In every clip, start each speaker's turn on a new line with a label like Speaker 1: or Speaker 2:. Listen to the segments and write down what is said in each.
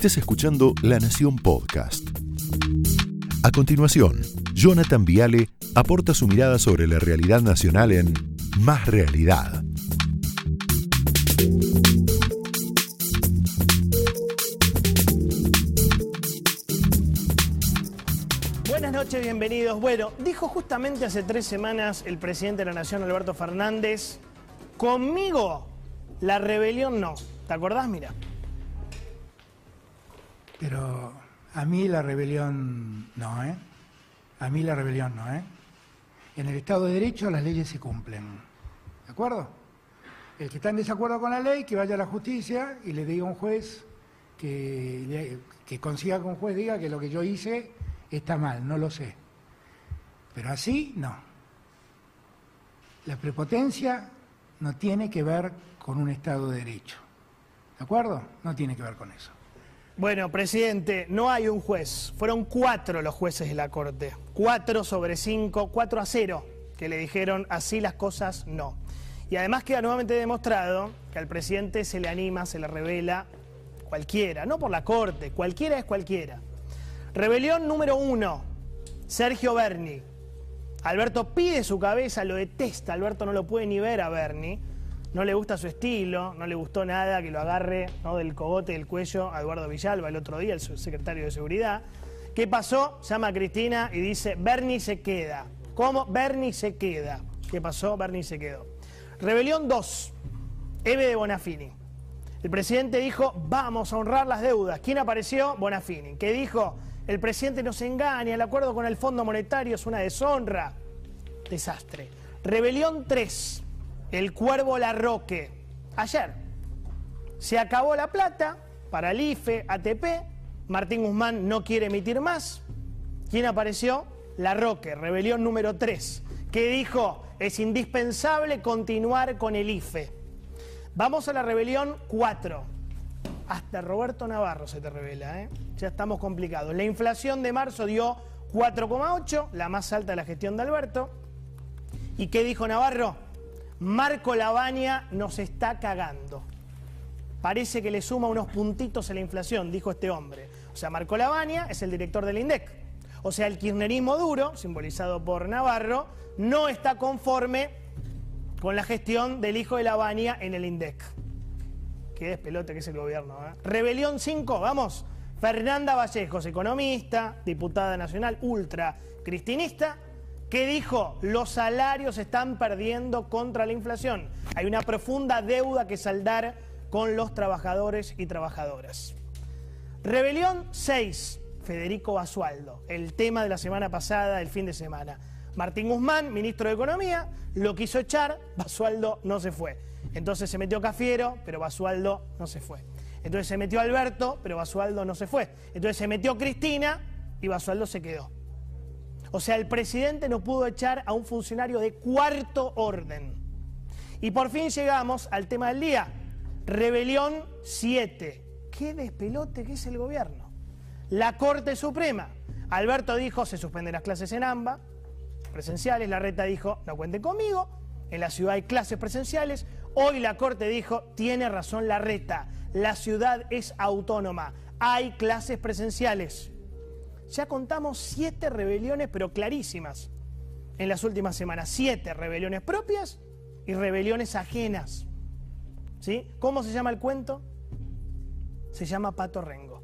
Speaker 1: Estés escuchando La Nación Podcast. A continuación, Jonathan Viale aporta su mirada sobre la realidad nacional en Más Realidad.
Speaker 2: Buenas noches, bienvenidos. Bueno, dijo justamente hace tres semanas el presidente de la Nación, Alberto Fernández, conmigo la rebelión no. ¿Te acordás? Mira.
Speaker 3: Pero a mí la rebelión no, ¿eh? A mí la rebelión no, ¿eh? En el Estado de Derecho las leyes se cumplen. ¿De acuerdo? El que está en desacuerdo con la ley, que vaya a la justicia y le diga a un juez que, consiga que un juez diga que lo que yo hice está mal, no lo sé. Pero así no. La prepotencia no tiene que ver con un Estado de Derecho. ¿De acuerdo? No tiene que ver con eso.
Speaker 2: Bueno, presidente, no hay un juez. Fueron cuatro los jueces de la Corte. Cuatro sobre cinco, cuatro a cero, que le dijeron así las cosas no. Y además queda nuevamente demostrado que al presidente se le anima, se le revela cualquiera, no por la Corte, cualquiera es cualquiera. Rebelión número uno, Sergio Berni. Alberto pide su cabeza, lo detesta, Alberto no lo puede ni ver a Berni no le gusta su estilo, no le gustó nada que lo agarre ¿no? del cogote del cuello a Eduardo Villalba el otro día, el secretario de Seguridad. ¿Qué pasó? Llama a Cristina y dice, Bernie se queda. ¿Cómo? Bernie se queda. ¿Qué pasó? Bernie se quedó. Rebelión 2. Eve de Bonafini. El presidente dijo, vamos a honrar las deudas. ¿Quién apareció? Bonafini. ¿Qué dijo? El presidente nos engaña, el acuerdo con el Fondo Monetario es una deshonra. Desastre. Rebelión 3 el Cuervo Larroque. Ayer se acabó la plata para el IFE, ATP. Martín Guzmán no quiere emitir más. ¿Quién apareció? Larroque, rebelión número 3, que dijo es indispensable continuar con el IFE. Vamos a la rebelión 4. Hasta Roberto Navarro se te revela, ¿eh? ya estamos complicados. La inflación de marzo dio 4,8, la más alta de la gestión de Alberto. ¿Y qué dijo Navarro? Marco Lavagna nos está cagando. Parece que le suma unos puntitos a la inflación, dijo este hombre. O sea, Marco Lavagna es el director del INDEC. O sea, el kirchnerismo duro, simbolizado por Navarro, no está conforme con la gestión del hijo de Lavagna en el INDEC. Qué despelote que es el gobierno. ¿eh? Rebelión 5, vamos. Fernanda Vallejos, economista, diputada nacional, ultra cristinista, ¿Qué dijo? Los salarios están perdiendo contra la inflación. Hay una profunda deuda que saldar con los trabajadores y trabajadoras. Rebelión 6. Federico Basualdo. El tema de la semana pasada, el fin de semana. Martín Guzmán, ministro de Economía, lo quiso echar, Basualdo no se fue. Entonces se metió Cafiero, pero Basualdo no se fue. Entonces se metió Alberto, pero Basualdo no se fue. Entonces se metió Cristina y Basualdo se quedó. O sea, el presidente no pudo echar a un funcionario de cuarto orden. Y por fin llegamos al tema del día. Rebelión 7. ¿Qué despelote que es el gobierno? La Corte Suprema. Alberto dijo, se suspenden las clases en AMBA, presenciales. La reta dijo, no cuenten conmigo. En la ciudad hay clases presenciales. Hoy la Corte dijo, tiene razón la reta. La ciudad es autónoma. Hay clases presenciales. Ya contamos siete rebeliones, pero clarísimas, en las últimas semanas. Siete rebeliones propias y rebeliones ajenas. ¿Sí? ¿Cómo se llama el cuento? Se llama Pato Rengo.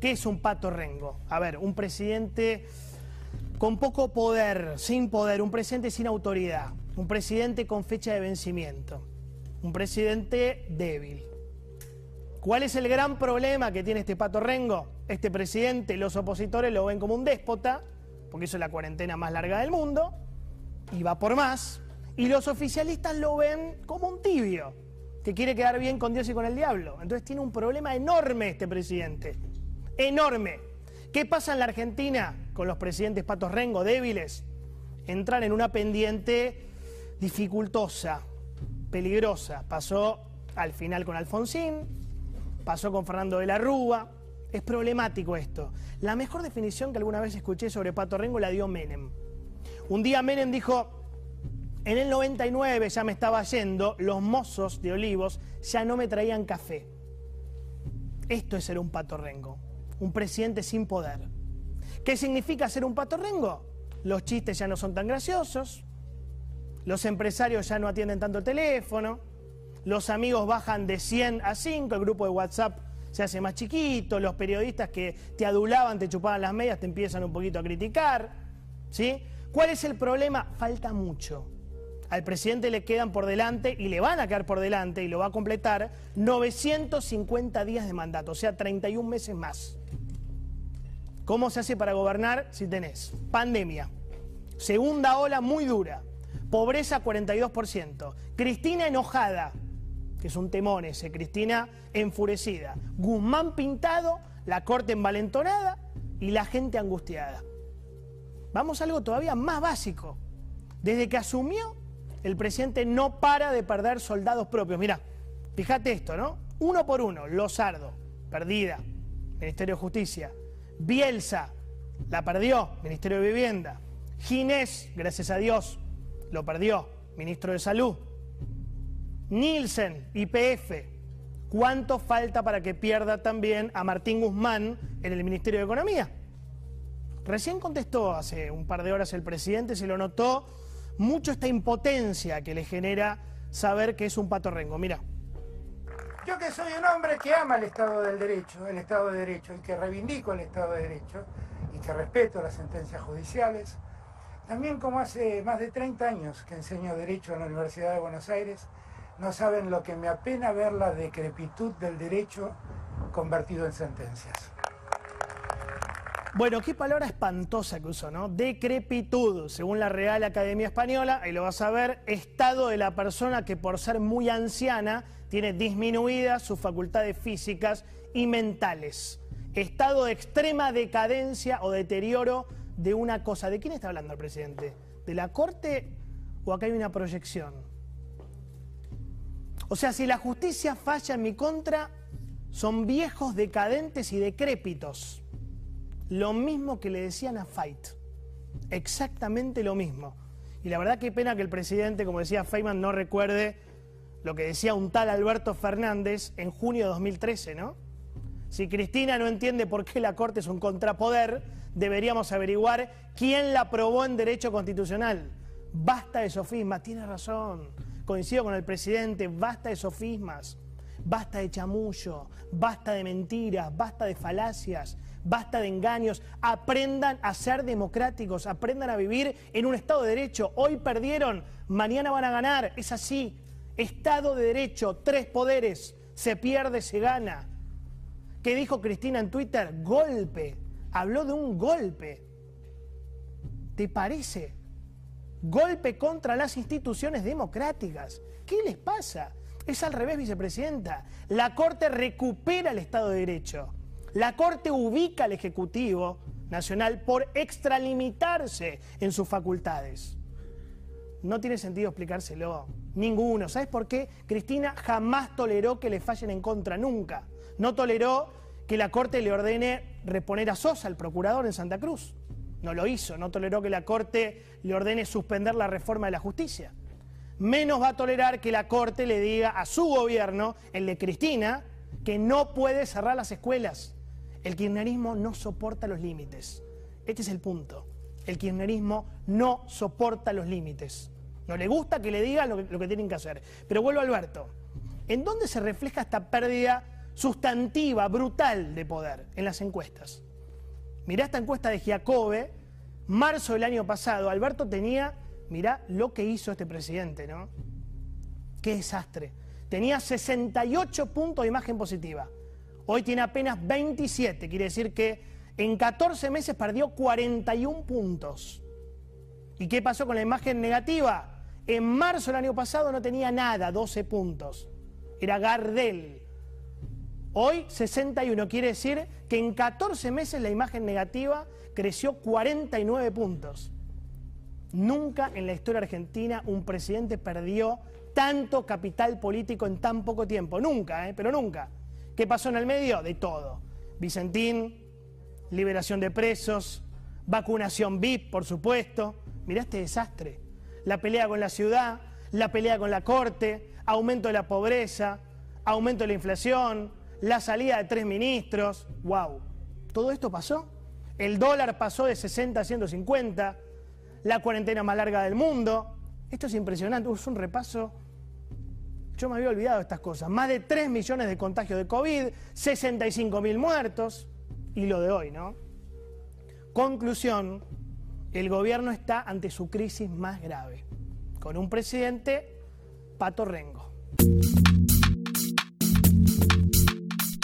Speaker 2: ¿Qué es un Pato Rengo? A ver, un presidente con poco poder, sin poder, un presidente sin autoridad, un presidente con fecha de vencimiento, un presidente débil. ¿Cuál es el gran problema que tiene este Pato Rengo? Este presidente, los opositores lo ven como un déspota, porque hizo la cuarentena más larga del mundo, y va por más, y los oficialistas lo ven como un tibio, que quiere quedar bien con Dios y con el diablo. Entonces tiene un problema enorme este presidente, enorme. ¿Qué pasa en la Argentina con los presidentes Patos Rengo débiles? Entran en una pendiente dificultosa, peligrosa. Pasó al final con Alfonsín, pasó con Fernando de la Rúa. Es problemático esto. La mejor definición que alguna vez escuché sobre Pato Rengo la dio Menem. Un día Menem dijo, en el 99 ya me estaba yendo, los mozos de Olivos ya no me traían café. Esto es ser un patorrengo, un presidente sin poder. ¿Qué significa ser un patorrengo? Los chistes ya no son tan graciosos, los empresarios ya no atienden tanto el teléfono, los amigos bajan de 100 a 5, el grupo de WhatsApp se hace más chiquito, los periodistas que te adulaban, te chupaban las medias, te empiezan un poquito a criticar. ¿sí? ¿Cuál es el problema? Falta mucho. Al presidente le quedan por delante y le van a quedar por delante y lo va a completar 950 días de mandato, o sea, 31 meses más. ¿Cómo se hace para gobernar si tenés pandemia? Segunda ola muy dura, pobreza 42%, Cristina enojada, que es un temón ese, Cristina enfurecida, Guzmán pintado, la corte envalentonada y la gente angustiada. Vamos a algo todavía más básico. Desde que asumió, el presidente no para de perder soldados propios. Mirá, fíjate esto, ¿no? Uno por uno, Lozardo, perdida, Ministerio de Justicia. Bielsa, la perdió, Ministerio de Vivienda. Ginés, gracias a Dios, lo perdió, Ministro de Salud. Nielsen, IPF, ¿cuánto falta para que pierda también a Martín Guzmán en el Ministerio de Economía? Recién contestó hace un par de horas el presidente, se lo notó mucho esta impotencia que le genera saber que es un pato rengo. Mira.
Speaker 3: Yo que soy un hombre que ama el Estado del Derecho, el Estado de Derecho, y que reivindico el Estado de Derecho, y que respeto las sentencias judiciales, también como hace más de 30 años que enseño Derecho en la Universidad de Buenos Aires, no saben lo que me apena ver la decrepitud del derecho convertido en sentencias.
Speaker 2: Bueno, qué palabra espantosa que usó, ¿no? Decrepitud, según la Real Academia Española, ahí lo vas a ver, estado de la persona que por ser muy anciana tiene disminuidas sus facultades físicas y mentales. Estado de extrema decadencia o deterioro de una cosa. ¿De quién está hablando el presidente? ¿De la Corte o acá hay una proyección? O sea, si la justicia falla en mi contra, son viejos, decadentes y decrépitos. Lo mismo que le decían a Fight. Exactamente lo mismo. Y la verdad qué pena que el presidente, como decía Feynman, no recuerde lo que decía un tal Alberto Fernández en junio de 2013, ¿no? Si Cristina no entiende por qué la Corte es un contrapoder, deberíamos averiguar quién la aprobó en derecho constitucional. Basta de sofismas, tiene razón. Coincido con el presidente, basta de sofismas, basta de chamullo, basta de mentiras, basta de falacias basta de engaños, aprendan a ser democráticos, aprendan a vivir en un Estado de Derecho. Hoy perdieron, mañana van a ganar, es así. Estado de Derecho, tres poderes, se pierde, se gana. ¿Qué dijo Cristina en Twitter? Golpe, habló de un golpe. ¿Te parece? Golpe contra las instituciones democráticas. ¿Qué les pasa? Es al revés, vicepresidenta. La Corte recupera el Estado de Derecho. La Corte ubica al Ejecutivo Nacional por extralimitarse en sus facultades. No tiene sentido explicárselo. Ninguno. ¿Sabes por qué? Cristina jamás toleró que le fallen en contra, nunca. No toleró que la Corte le ordene reponer a Sosa, el procurador en Santa Cruz. No lo hizo. No toleró que la Corte le ordene suspender la reforma de la justicia. Menos va a tolerar que la Corte le diga a su gobierno, el de Cristina, que no puede cerrar las escuelas. El kirchnerismo no soporta los límites. Este es el punto. El kirchnerismo no soporta los límites. No le gusta que le digan lo que, tienen que hacer. Pero vuelvo a Alberto. ¿En dónde se refleja esta pérdida sustantiva, brutal de poder? En las encuestas. Mirá esta encuesta de Giacobbe, marzo del año pasado. Alberto tenía, mirá lo que hizo este presidente, ¿no? Qué desastre. Tenía 68 puntos de imagen positiva. Hoy tiene apenas 27, quiere decir que en 14 meses perdió 41 puntos. ¿Y qué pasó con la imagen negativa? En marzo del año pasado no tenía nada, 12 puntos. Era Gardel. Hoy 61, quiere decir que en 14 meses la imagen negativa creció 49 puntos. Nunca en la historia argentina un presidente perdió tanto capital político en tan poco tiempo. Nunca, ¿eh? pero nunca. ¿Qué pasó en el medio? De todo. Vicentín, liberación de presos, vacunación VIP, por supuesto. Mirá este desastre. La pelea con la ciudad, la pelea con la corte, aumento de la pobreza, aumento de la inflación, la salida de tres ministros. ¡Wow! ¿Todo esto pasó? El dólar pasó de 60 a 150, la cuarentena más larga del mundo. Esto es impresionante, es un repaso. Yo me había olvidado de estas cosas. Más de 3 millones de contagios de COVID, 65 mil muertos y lo de hoy, ¿no? Conclusión, el gobierno está ante su crisis más grave, con un presidente pato rengo.